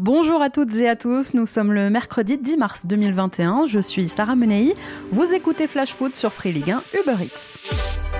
Bonjour à toutes et à tous, nous sommes le mercredi 10 mars 2021, je suis Sarah Menei, vous écoutez Flash Foot sur Free Ligue 1 Uber Eats.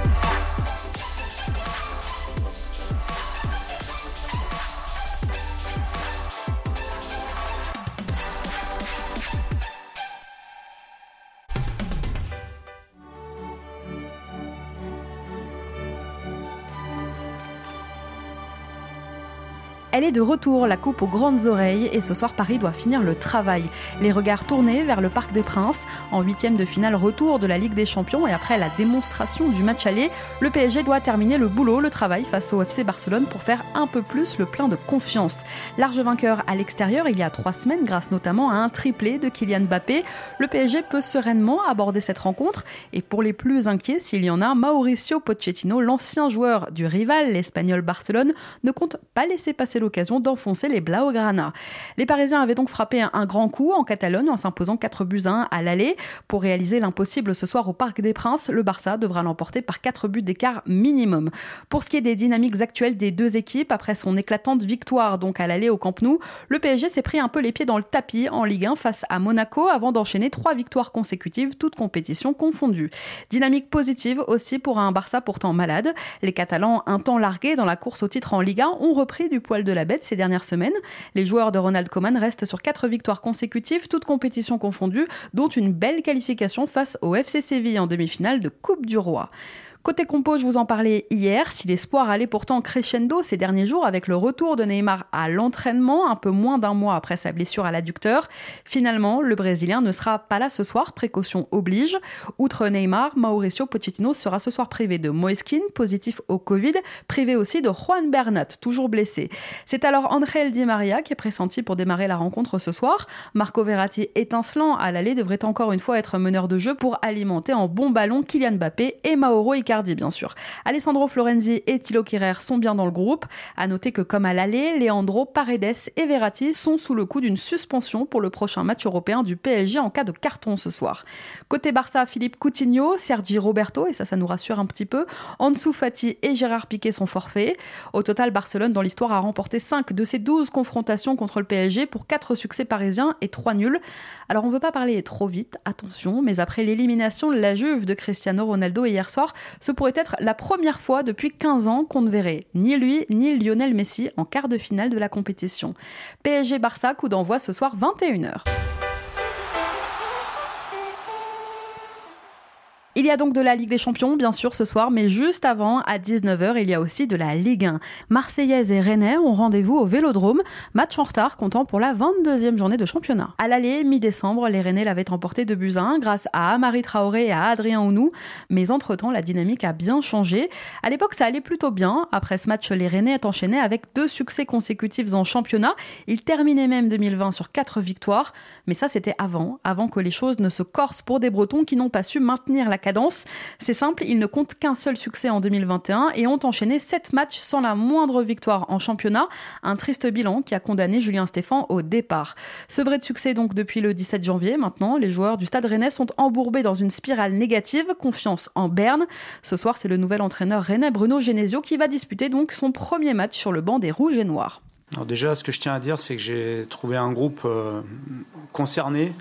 Elle est de retour, la coupe aux grandes oreilles, et ce soir Paris doit finir le travail. Les regards tournés vers le Parc des Princes. En huitième de finale retour de la Ligue des Champions et après la démonstration du match aller, le PSG doit terminer le boulot, le travail face au FC Barcelone pour faire un peu plus le plein de confiance. Large vainqueur à l'extérieur il y a trois semaines grâce notamment à un triplé de Kylian Mbappé, le PSG peut sereinement aborder cette rencontre et pour les plus inquiets s'il y en a, Mauricio Pochettino, l'ancien joueur du rival, l'Espagnol Barcelone, ne compte pas laisser passer l'occasion d'enfoncer les Blaugrana. Les Parisiens avaient donc frappé un, grand coup en Catalogne en s'imposant 4 buts à 1 à l'aller. Pour réaliser l'impossible ce soir au Parc des Princes, le Barça devra l'emporter par 4 buts d'écart minimum. Pour ce qui est des dynamiques actuelles des deux équipes, après son éclatante victoire donc à l'aller au Camp Nou, le PSG s'est pris un peu les pieds dans le tapis en Ligue 1 face à Monaco avant d'enchaîner trois victoires consécutives, toutes compétitions confondues. Dynamique positive aussi pour un Barça pourtant malade. Les Catalans, un temps largués dans la course au titre en Ligue 1, ont repris du poil de la bête ces dernières semaines. Les joueurs de Ronald Koeman restent sur quatre victoires consécutives, toutes compétitions confondues, dont une belle qualification face au FC Séville en demi-finale de Coupe du Roi. Côté compo, je vous en parlais hier, si l'espoir allait pourtant crescendo ces derniers jours avec le retour de Neymar à l'entraînement, un peu moins d'un mois après sa blessure à l'adducteur, finalement, le Brésilien ne sera pas là ce soir, précaution oblige. Outre Neymar, Mauricio Pochettino sera ce soir privé de Moeskin, positif au Covid, privé aussi de Juan Bernat, toujours blessé. C'est alors André Di Maria qui est pressenti pour démarrer la rencontre ce soir. Marco Verratti, étincelant à l'aller, devrait encore une fois être meneur de jeu pour alimenter en bon ballon Kylian Mbappé et Mauro Icardi bien sûr. Alessandro Florenzi et Thilo Kirer sont bien dans le groupe. À noter que comme à l'aller, Leandro, Paredes et Verratti sont sous le coup d'une suspension pour le prochain match européen du PSG en cas de carton ce soir. Côté Barça, Philippe Coutinho, Sergi Roberto, et ça, ça nous rassure un petit peu. Ansu Fati et Gérard Piquet sont forfaits. Au total, Barcelone, dans l'histoire, a remporté 5 de ses 12 confrontations contre le PSG pour 4 succès parisiens et 3 nuls. Alors, on ne veut pas parler trop vite, attention, mais après l'élimination de la Juve de Cristiano Ronaldo hier soir, ce pourrait être la première fois depuis 15 ans qu'on ne verrait ni lui ni Lionel Messi en quart de finale de la compétition. PSG-Barça, coup d'envoi ce soir 21h. Il y a donc de la Ligue des Champions, bien sûr, ce soir, mais juste avant, à 19h, il y a aussi de la Ligue 1. Marseillaise et Rennais ont rendez-vous au Vélodrome, match en retard comptant pour la 22e journée de championnat. À l'aller, mi-décembre, les Rennais l'avaient emporté de 1 grâce à Amari Traoré et à Adrien Ounou, mais entre-temps, la dynamique a bien changé. À l'époque, ça allait plutôt bien. Après ce match, les Rennais enchaîné avec deux succès consécutifs en championnat. Ils terminaient même 2020 sur quatre victoires, mais ça, c'était avant, avant que les choses ne se corsent pour des Bretons qui n'ont pas su maintenir la C'est simple, ils ne comptent qu'un seul succès en 2021 et ont enchaîné 7 matchs sans la moindre victoire en championnat. Un triste bilan qui a condamné Julien Stéphan au départ. Ce de succès donc depuis le 17 janvier. Maintenant, les joueurs du Stade Rennais sont embourbés dans une spirale négative. Confiance en Berne. Ce soir, c'est le nouvel entraîneur rennais Bruno Genesio qui va disputer donc son premier match sur le banc des Rouges et Noirs. Alors déjà, ce que je tiens à dire, c'est que j'ai trouvé un groupe euh, concerné,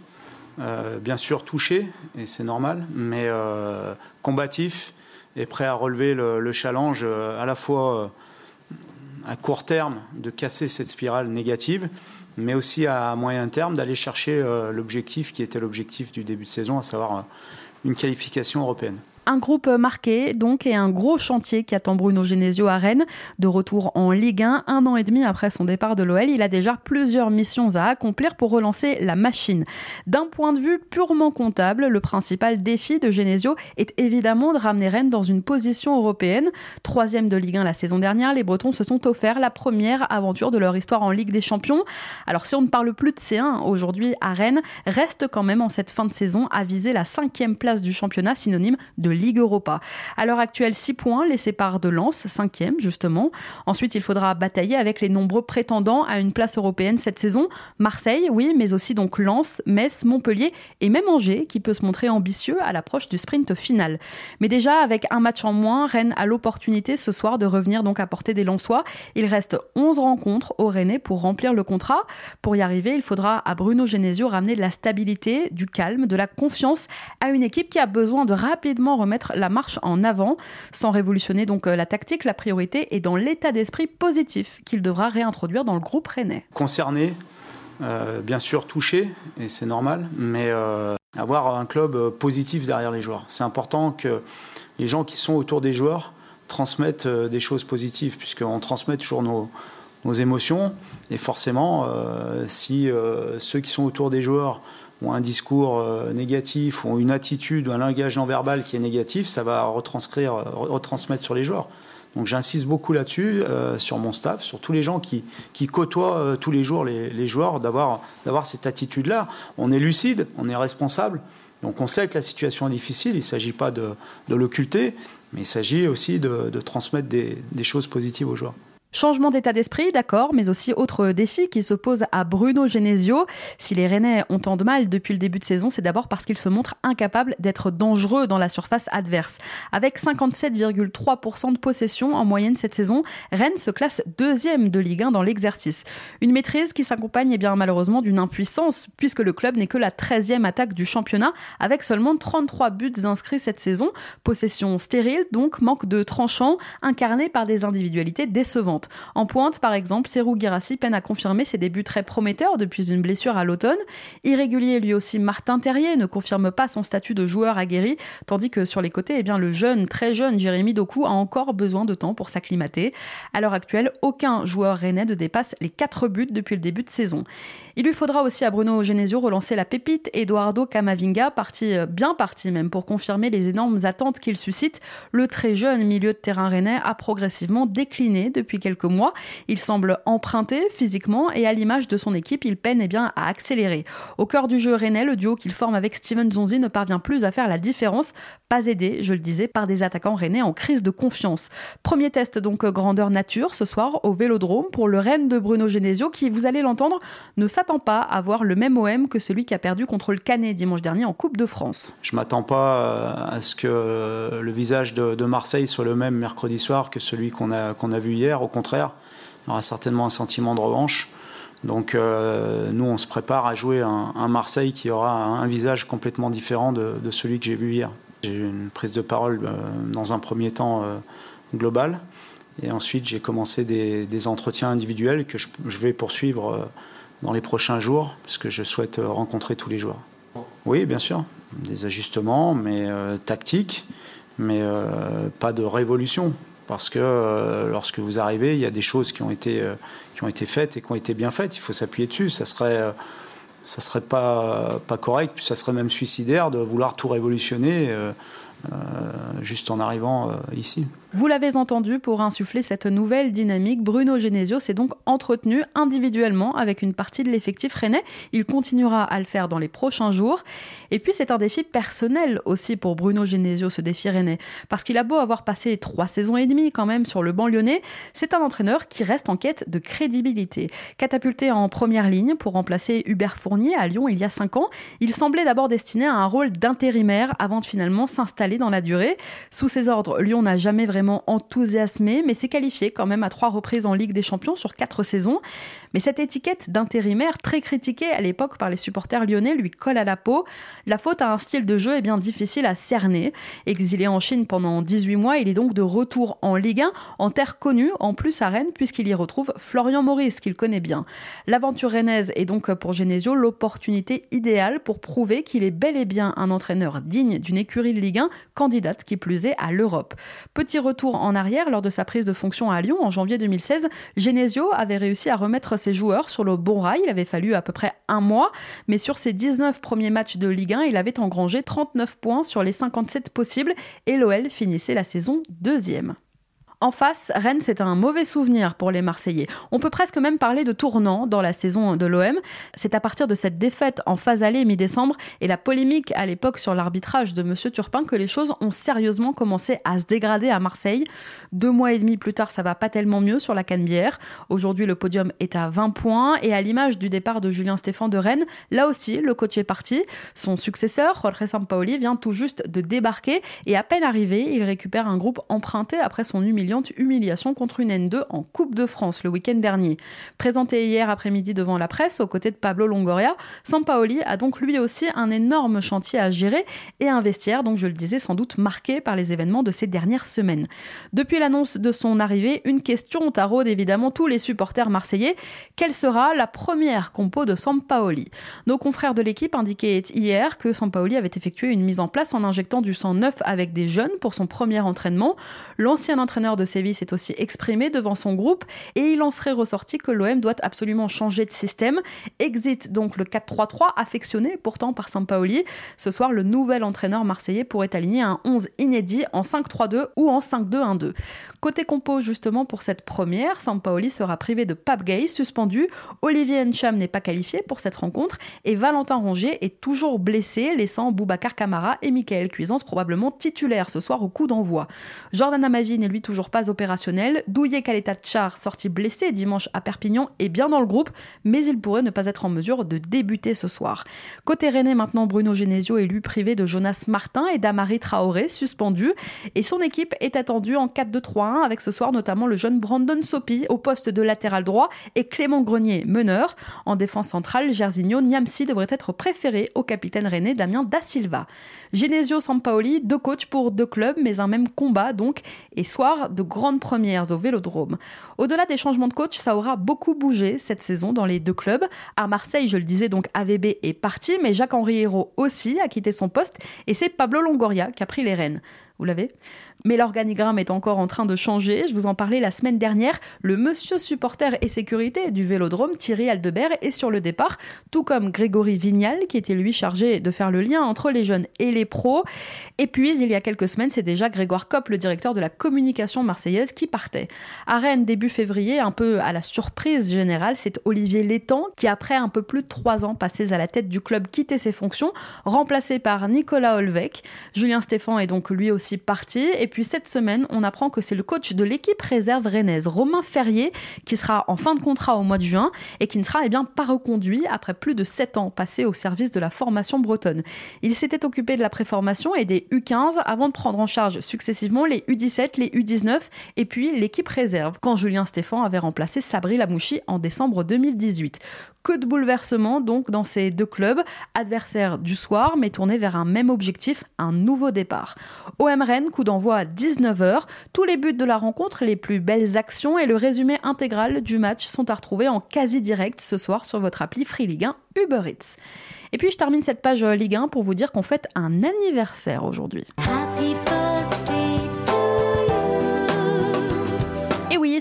euh, bien sûr touché, et c'est normal, mais euh, combatif et prêt à relever le, challenge euh, à la fois à court terme de casser cette spirale négative, mais aussi à moyen terme d'aller chercher l'objectif qui était l'objectif du début de saison, à savoir une qualification européenne. Un groupe marqué, donc, et un gros chantier qui attend Bruno Genesio à Rennes. De retour en Ligue 1, un an et demi après son départ de l'OL, il a déjà plusieurs missions à accomplir pour relancer la machine. D'un point de vue purement comptable, le principal défi de Genesio est évidemment de ramener Rennes dans une position européenne. Troisième de Ligue 1 la saison dernière, les Bretons se sont offerts la première aventure de leur histoire en Ligue des Champions. Alors, si on ne parle plus de C1 aujourd'hui à Rennes, reste quand même en cette fin de saison à viser la cinquième place du championnat, synonyme de Ligue Europa. À l'heure actuelle, 6 points les séparent de Lens, 5e justement. Ensuite, il faudra batailler avec les nombreux prétendants à une place européenne cette saison. Marseille, oui, mais aussi donc Lens, Metz, Montpellier et même Angers qui peut se montrer ambitieux à l'approche du sprint final. Mais déjà, avec un match en moins, Rennes a l'opportunité ce soir de revenir donc à portée des Lensois. Il reste 11 rencontres au Rennais pour remplir le contrat. Pour y arriver, il faudra à Bruno Genesio ramener de la stabilité, du calme, de la confiance à une équipe qui a besoin de rapidement remettre la marche en avant. Sans révolutionner donc euh, la tactique, la priorité est dans l'état d'esprit positif qu'il devra réintroduire dans le groupe Rennais. Concerné, euh, bien sûr touché, et c'est normal, mais euh, avoir un club positif derrière les joueurs. C'est important que les gens qui sont autour des joueurs transmettent des choses positives, puisqu'on transmet toujours nos, émotions. Et forcément, si ceux qui sont autour des joueurs ont un discours euh, négatif, ou une attitude, ou un langage non verbal qui est négatif, ça va retranscrire, retransmettre sur les joueurs. Donc j'insiste beaucoup là-dessus, sur mon staff, sur tous les gens qui, qui côtoient tous les jours les, joueurs, d'avoir, cette attitude-là. On est lucide, on est responsable, donc on sait que la situation est difficile, il ne s'agit pas de, l'occulter, mais il s'agit aussi de, transmettre des choses positives aux joueurs. Changement d'état d'esprit, d'accord, mais aussi autre défi qui s'oppose à Bruno Genesio. Si les Rennais ont tant de mal depuis le début de saison, c'est d'abord parce qu'ils se montrent incapables d'être dangereux dans la surface adverse. Avec 57,3% de possession en moyenne cette saison, Rennes se classe deuxième de Ligue 1 dans l'exercice. Une maîtrise qui s'accompagne eh bien malheureusement d'une impuissance, puisque le club n'est que la 13e attaque du championnat, avec seulement 33 buts inscrits cette saison. Possession stérile, donc manque de tranchant, incarné par des individualités décevantes. En pointe, par exemple, Serou Girassi peine à confirmer ses débuts très prometteurs depuis une blessure à l'automne. Irrégulier lui aussi, Martin Terrier ne confirme pas son statut de joueur aguerri, tandis que sur les côtés, eh bien, le jeune, très jeune Jérémy Doku a encore besoin de temps pour s'acclimater. À l'heure actuelle, aucun joueur rennais ne dépasse les 4 buts depuis le début de saison. Il lui faudra aussi à Bruno Genesio relancer la pépite Eduardo Camavinga, parti, euh, bien parti même, pour confirmer les énormes attentes qu'il suscite. Le très jeune milieu de terrain rennais a progressivement décliné depuis quelques mois. Il semble emprunté physiquement et à l'image de son équipe, il peine eh bien, à accélérer. Au cœur du jeu rennais, le duo qu'il forme avec Steven Zonzi ne parvient plus à faire la différence, pas aidé, je le disais, par des attaquants rennais en crise de confiance. Premier test donc grandeur nature ce soir au Vélodrome pour le Rennes de Bruno Genesio qui, vous allez l'entendre, ne s'attend pas à avoir le même OM que celui qui a perdu contre le Canet dimanche dernier en Coupe de France. Je m'attends pas à ce que le visage de, Marseille soit le même mercredi soir que celui qu'on a, vu hier. Au contraire, il y aura certainement un sentiment de revanche. Donc euh, nous, on se prépare à jouer un, Marseille qui aura un, visage complètement différent de, celui que j'ai vu hier. J'ai eu une prise de parole euh, dans un premier temps euh, global. Et ensuite, j'ai commencé des, entretiens individuels que je, vais poursuivre dans les prochains jours, parce que je souhaite rencontrer tous les joueurs. Oui, bien sûr, des ajustements, mais tactiques, mais pas de révolution parce que euh, lorsque vous arrivez, il y a des choses qui ont été euh, qui ont été faites et qui ont été bien faites. Il faut s'appuyer dessus. Ça serait euh, ça serait pas pas correct, puis ça serait même suicidaire de vouloir tout révolutionner juste en arrivant ici. Vous l'avez entendu, pour insuffler cette nouvelle dynamique, Bruno Genesio s'est donc entretenu individuellement avec une partie de l'effectif rennais. Il continuera à le faire dans les prochains jours. Et puis c'est un défi personnel aussi pour Bruno Genesio, ce défi rennais. Parce qu'il a beau avoir passé trois saisons et demie quand même sur le banc lyonnais, c'est un entraîneur qui reste en quête de crédibilité. Catapulté en première ligne pour remplacer Hubert Fournier à Lyon il y a cinq ans, il semblait d'abord destiné à un rôle d'intérimaire avant de finalement dans la durée. Sous ses ordres, Lyon n'a jamais vraiment enthousiasmé, mais s'est qualifié quand même à trois reprises en Ligue des Champions sur quatre saisons. Mais cette étiquette d'intérimaire, très critiquée à l'époque par les supporters lyonnais, lui colle à la peau. La faute à un style de jeu est bien difficile à cerner. Exilé en Chine pendant 18 mois, il est donc de retour en Ligue 1, en terre connue, en plus à Rennes, puisqu'il y retrouve Florian Maurice, qu'il connaît bien. L'aventure rennaise est donc pour Genesio l'opportunité idéale pour prouver qu'il est bel et bien un entraîneur digne d'une écurie de Ligue 1, candidate qui plus est à l'Europe. Petit retour en arrière, lors de sa prise de fonction à Lyon en janvier 2016, Genesio avait réussi à remettre ses joueurs sur le bon rail. Il avait fallu à peu près un mois, mais sur ses 19 premiers matchs de Ligue 1, il avait engrangé 39 points sur les 57 possibles et l'OL finissait la saison deuxième. En face, Rennes, c'est un mauvais souvenir pour les Marseillais. On peut presque même parler de tournant dans la saison de l'OM. C'est à partir de cette défaite en phase allée mi-décembre et la polémique à l'époque sur l'arbitrage de M. Turpin que les choses ont sérieusement commencé à se dégrader à Marseille. Deux mois et demi plus tard, ça va pas tellement mieux sur la Canebière. Aujourd'hui, le podium est à 20 points et à l'image du départ de Julien Stéphan de Rennes, là aussi, le coach est parti. Son successeur, Jorge Sampaoli, vient tout juste de débarquer et à peine arrivé, il récupère un groupe emprunté après son humiliation contre une N2 en Coupe de France le week-end dernier. Présenté hier après-midi devant la presse aux côtés de Pablo Longoria, Sampaoli a donc lui aussi un énorme chantier à gérer et un vestiaire, donc je le disais, sans doute marqué par les événements de ces dernières semaines. Depuis l'annonce de son arrivée, une question taraude évidemment tous les supporters marseillais. Quelle sera la première compo de Sampaoli? Nos confrères de l'équipe indiquaient hier que Sampaoli avait effectué une mise en place en injectant du sang neuf avec des jeunes pour son premier entraînement. L'ancien entraîneur de Séville s'est aussi exprimé devant son groupe et il en serait ressorti que l'OM doit absolument changer de système. Exit donc le 4-3-3 affectionné pourtant par Sampaoli. Ce soir, le nouvel entraîneur marseillais pourrait aligner un 11 inédit en 5-3-2 ou en 5-2-1-2. Côté compo, justement, pour cette première, Sampaoli sera privé de Pape Gay, suspendu. Olivier Ncham n'est pas qualifié pour cette rencontre et Valentin Rongier est toujours blessé, laissant Boubacar Camara et Michael Cuisance probablement titulaires ce soir au coup d'envoi. Jordan Amavi n'est lui toujours pas opérationnel. Douillet Kaleta Char, sorti blessé dimanche à Perpignan, est bien dans le groupe, mais il pourrait ne pas être en mesure de débuter ce soir. Côté Rennais, maintenant, Bruno Genesio est lui privé de Jonas Martin et d'Amari Traoré, suspendu. Et son équipe est attendue en 4-2-3-1, avec ce soir notamment le jeune Brandon Sopi au poste de latéral droit et Clément Grenier, meneur. En défense centrale, Gersigno Niamsi devrait être préféré au capitaine rennais Damien Da Silva. Genesio Sampaoli, deux coachs pour deux clubs, mais un même combat donc, et soir de grandes premières au Vélodrome. Au-delà des changements de coach, ça aura beaucoup bougé cette saison dans les deux clubs. À Marseille, je le disais donc, AVB est parti, mais Jacques-Henri Hérault aussi a quitté son poste, et c'est Pablo Longoria qui a pris les rênes. Vous l'avez mais l'organigramme est encore en train de changer. Je vous en parlais la semaine dernière. Le monsieur supporter et sécurité du vélodrome, Thierry Aldebert, est sur le départ, tout comme Grégory Vignal, qui était lui chargé de faire le lien entre les jeunes et les pros. Et puis, il y a quelques semaines, c'est déjà Grégoire Kopp, le directeur de la communication marseillaise, qui partait. À Rennes, début février, un peu à la surprise générale, c'est Olivier Létang qui, après un peu plus de trois ans passés à la tête du club, quittait ses fonctions, remplacé par Nicolas Olvec. Julien Stéphan est donc lui aussi parti. Et puis cette semaine, on apprend que c'est le coach de l'équipe réserve rennaise, Romain Ferrier, qui sera en fin de contrat au mois de juin et qui ne sera eh pas reconduit après plus de 7 ans passés au service de la formation bretonne. Il s'était occupé de la préformation et des U15 avant de prendre en charge successivement les U17, les U19 et puis l'équipe réserve, quand Julien Stéphan avait remplacé Sabri Lamouchi en décembre 2018. Que de bouleversements donc dans ces deux clubs, adversaires du soir, mais tournés vers un même objectif, un nouveau départ. OM Rennes, coup d'envoi à 19h. Tous les buts de la rencontre, les plus belles actions et le résumé intégral du match sont à retrouver en quasi direct ce soir sur votre appli Free Ligue 1 Uber Eats. Et puis je termine cette page Ligue 1 pour vous dire qu'on fête un anniversaire aujourd'hui.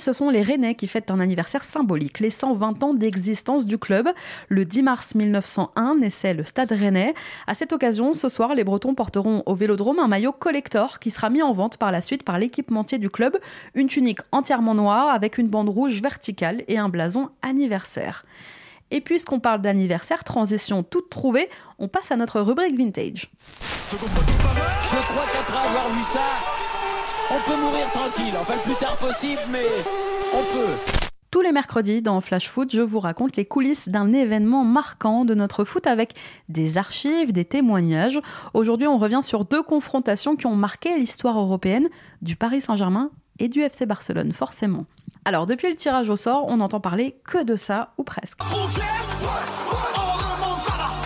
Ce sont les Rennais qui fêtent un anniversaire symbolique, les 120 ans d'existence du club. Le 10 mars 1901 naissait le Stade Rennais. À cette occasion, ce soir, les Bretons porteront au Vélodrome un maillot collector qui sera mis en vente par la suite par l'équipementier du club, une tunique entièrement noire avec une bande rouge verticale et un blason anniversaire. Et puisqu'on parle d'anniversaire, transition toute trouvée, on passe à notre rubrique vintage. On peut mourir tranquille. Enfin, le plus tard possible, mais on peut. Tous les mercredis dans Flash Foot, je vous raconte les coulisses d'un événement marquant de notre foot avec des archives, des témoignages. Aujourd'hui, on revient sur deux confrontations qui ont marqué l'histoire européenne du Paris Saint-Germain et du FC Barcelone, forcément. Alors, depuis le tirage au sort, on n'entend parler que de ça, ou presque.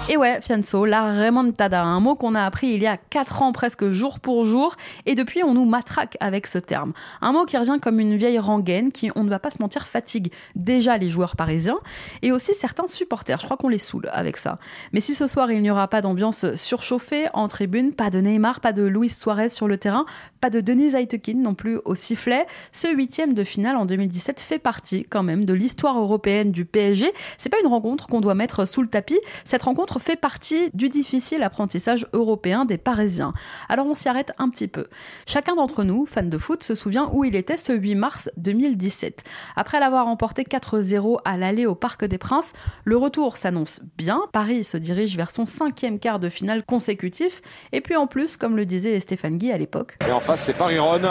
Et ouais, Fianso, la remontada, un mot qu'on a appris il y a 4 ans presque jour pour jour, et depuis on nous matraque avec ce terme. Un mot qui revient comme une vieille rengaine qui, on ne va pas se mentir, fatigue déjà les joueurs parisiens, et aussi certains supporters, je crois qu'on les saoule avec ça. Mais si ce soir il n'y aura pas d'ambiance surchauffée en tribune, pas de Neymar, pas de Luis Suarez sur le terrain, pas de Denis Aitekin non plus au sifflet, ce huitième de finale en 2017 fait partie quand même de l'histoire européenne du PSG. C'est pas une rencontre qu'on doit mettre sous le tapis, cette rencontre fait partie du difficile apprentissage européen des Parisiens. Alors on s'y arrête un petit peu. Chacun d'entre nous, fans de foot, se souvient où il était ce 8 mars 2017. Après l'avoir emporté 4-0 à l'aller au Parc des Princes, le retour s'annonce bien. Paris se dirige vers son cinquième quart de finale consécutif. Et puis en plus, comme le disait Stéphane Guy à l'époque. Et en face, c'est Paris-Ronne.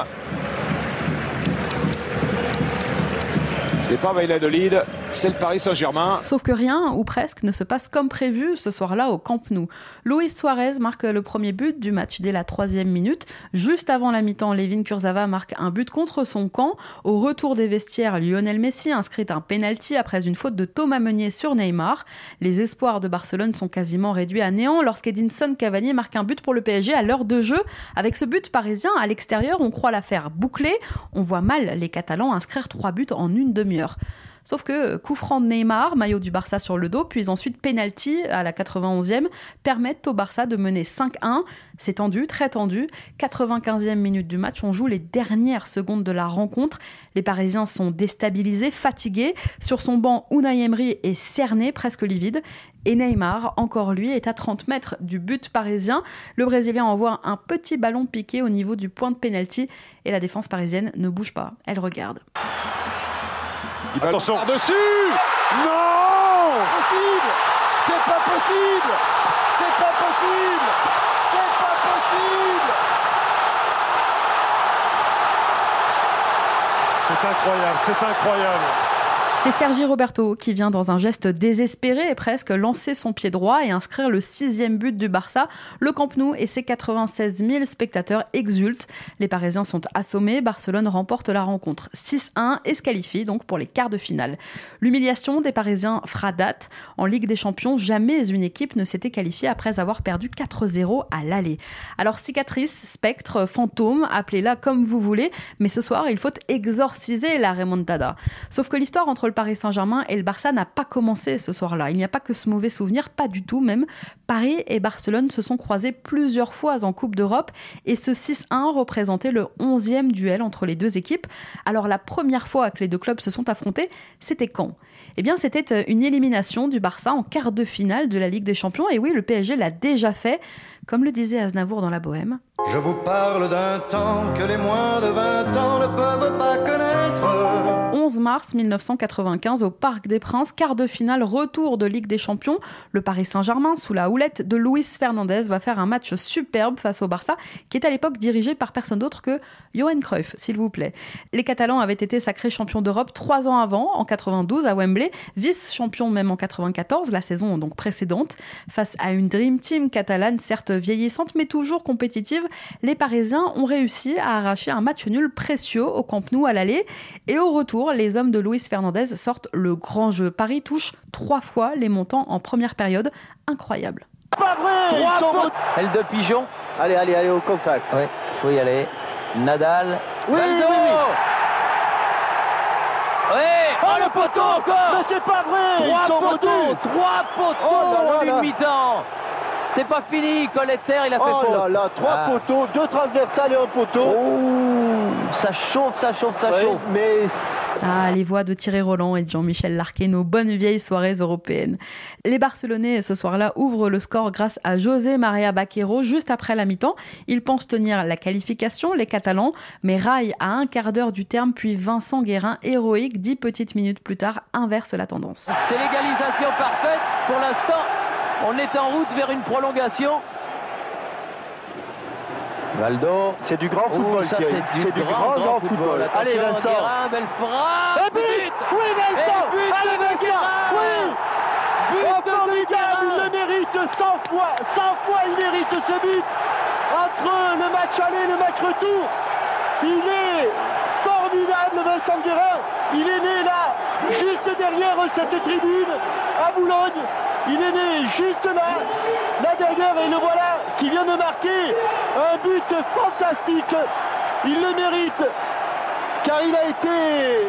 C'est pas Valladolid, c'est le Paris Saint-Germain. Sauf que rien, ou presque, ne se passe comme prévu ce soir-là au Camp Nou. Luis Suarez marque le premier but du match dès la troisième minute. Juste avant la mi-temps, Levin Kurzawa marque un but contre son camp. Au retour des vestiaires, Lionel Messi inscrit un penalty après une faute de Thomas Meunier sur Neymar. Les espoirs de Barcelone sont quasiment réduits à néant lorsqu'Edinson Cavani marque un but pour le PSG à l'heure de jeu. Avec ce but parisien, à l'extérieur, on croit l'affaire bouclée. On voit mal les Catalans inscrire trois buts en une demi-heure. Sauf que coup franc de Neymar, maillot du Barça sur le dos, puis ensuite penalty à la 91e, permettent au Barça de mener 5-1. C'est tendu, très tendu. 95e minute du match, on joue les dernières secondes de la rencontre. Les Parisiens sont déstabilisés, fatigués. Sur son banc, Unai Emery est cerné, presque livide. Et Neymar, encore lui, est à 30 mètres du but parisien. Le Brésilien envoie un petit ballon piqué au niveau du point de penalty et la défense parisienne ne bouge pas. Elle regarde. Attention. dessus Non. Possible C'est pas possible. C'est pas possible. C'est pas possible. C'est incroyable, c'est incroyable. C'est Sergi Roberto qui vient dans un geste désespéré et presque lancer son pied droit et inscrire le sixième but du Barça. Le Camp Nou et ses 96 000 spectateurs exultent. Les Parisiens sont assommés. Barcelone remporte la rencontre 6-1 et se qualifie donc pour les quarts de finale. L'humiliation des Parisiens fera date. En Ligue des Champions, jamais une équipe ne s'était qualifiée après avoir perdu 4-0 à l'aller. Alors cicatrice, spectre, fantôme, appelez-la comme vous voulez, mais ce soir il faut exorciser la remontada. Sauf que l'histoire entre le Paris Saint-Germain et le Barça n'a pas commencé ce soir-là. Il n'y a pas que ce mauvais souvenir, pas du tout même. Paris et Barcelone se sont croisés plusieurs fois en Coupe d'Europe et ce 6-1 représentait le 11e duel entre les deux équipes. Alors la première fois que les deux clubs se sont affrontés, c'était quand? Eh bien, c'était euh, une élimination du Barça en quart de finale de la Ligue des Champions. Et oui, le PSG l'a déjà fait, comme le disait Aznavour dans la Bohème. Je vous parle d'un temps que les moins de 20 ans ne peuvent pas connaître. 11 mars 1995 au Parc des Princes, quart de finale retour de Ligue des Champions. Le Paris Saint-Germain, sous la houlette de Luis Fernandez, va faire un match superbe face au Barça, qui est à l'époque dirigé par personne d'autre que Johan Cruyff, s'il vous plaît. Les Catalans avaient été sacrés champions d'Europe trois ans avant, en 92 à Wembley, vice-champions même en 94, la saison donc précédente. Face à une Dream Team catalane, certes vieillissante mais toujours compétitive, les Parisiens ont réussi à arracher un match nul précieux au Camp Nou à l'aller. Et au retour, les hommes de Luis Fernandez sortent le grand jeu. Paris touche trois fois les montants en première période. Incroyable. Pas vrai Elle de pigeon. Allez, allez, allez, au contact. Oui, faut y aller. Nadal. Oui, Valdo. oui, oui. Oui, Oh, le poteau encore Mais c'est pas vrai Trois Ils sont poteaux, trois poteaux Oh là là en mi-temps. C'est pas fini, Colletter, il a fait Oh faute. là là, trois Ah. poteaux, deux transversales et un poteau. Oh, ça chauffe, ça chauffe, ça Ouais, chauffe. mais Ah, les voix de Thierry Roland et de Jean-Michel Larquet, nos bonnes vieilles soirées européennes. Les Barcelonais, ce soir-là, ouvrent le score grâce à José María Baquero juste après la mi-temps. Ils pensent tenir la qualification, les Catalans, mais raillent à un quart d'heure du terme, puis Vincent Guérin, héroïque, dix petites minutes plus tard, inverse la tendance. C'est l'égalisation parfaite. Pour l'instant, on est en route vers une prolongation. Valdo. c'est du grand Oh, football, ça, Thierry. c'est du grand, grand, football. Allez, Vincent. Guérin, belle frappe. But Oui, Vincent but Allez, Vincent. Oui But Oh, formidable. Il le mérite 100 fois 100 fois il mérite ce but Entre le match aller et le match retour, il est formidable, Vincent Guérin Il est né là, juste derrière cette tribune, à Boulogne. Il est né juste là, là derrière, et le voilà qui vient de marquer un but fantastique. Il le mérite car il a été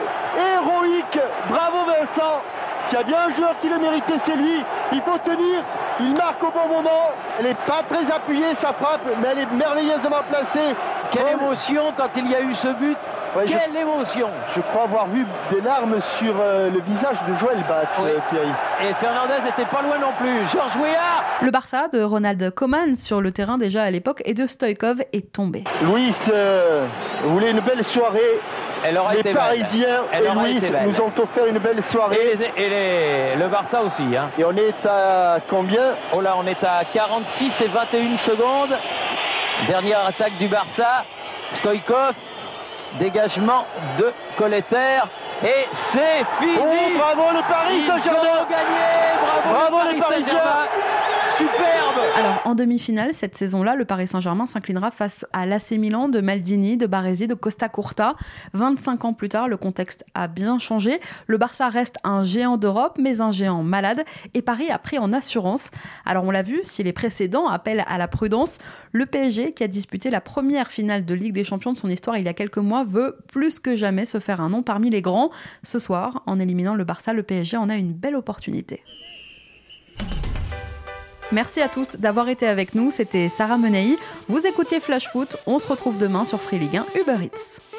héroïque. Bravo Vincent. S'il y a bien un joueur qui le méritait, c'est lui. Il faut tenir. Il marque au bon moment. Elle n'est pas très appuyée, sa frappe, mais elle est merveilleusement placée. Quelle émotion quand il y a eu ce but. Quelle émotion Je crois avoir vu des larmes sur euh, le visage de Joël Batz, Oui. euh, Thierry. Et Fernandez n'était pas loin non plus. Georges Weah Le Barça de Ronald Koeman sur le terrain déjà à l'époque et de Stoïkov est tombé. Louis euh, voulait une belle soirée. Elle aura Les été. Parisiens Elle et Louis nous ont offert une belle soirée. Et, les- et les- le Barça aussi. Hein. Et on est à combien? Oh là, on est à 46 et 21 secondes. Dernière attaque du Barça. Stoïkov. Dégagement de Colletter. Et c'est fini. Oh, bravo le Paris Saint-Germain. Bravo, Bravo le les Paris Parisiens. Superbe. Alors en demi-finale, cette saison-là, le Paris Saint-Germain s'inclinera face à l'AC Milan de Maldini, de Baresi, de Costa Curta. 25 ans plus tard, le contexte a bien changé. Le Barça reste un géant d'Europe, mais un géant malade. Et Paris a pris en assurance. Alors on l'a vu, si les précédents appellent à la prudence, le PSG, qui a disputé la première finale de Ligue des Champions de son histoire il y a quelques mois, veut plus que jamais se faire un nom parmi les grands. Ce soir, en éliminant le Barça, le PSG en a une belle opportunité. Merci à tous d'avoir été avec nous. C'était Sarah Menei. Vous écoutiez Flash Foot. On se retrouve demain sur Free Ligue 1 Uber Eats.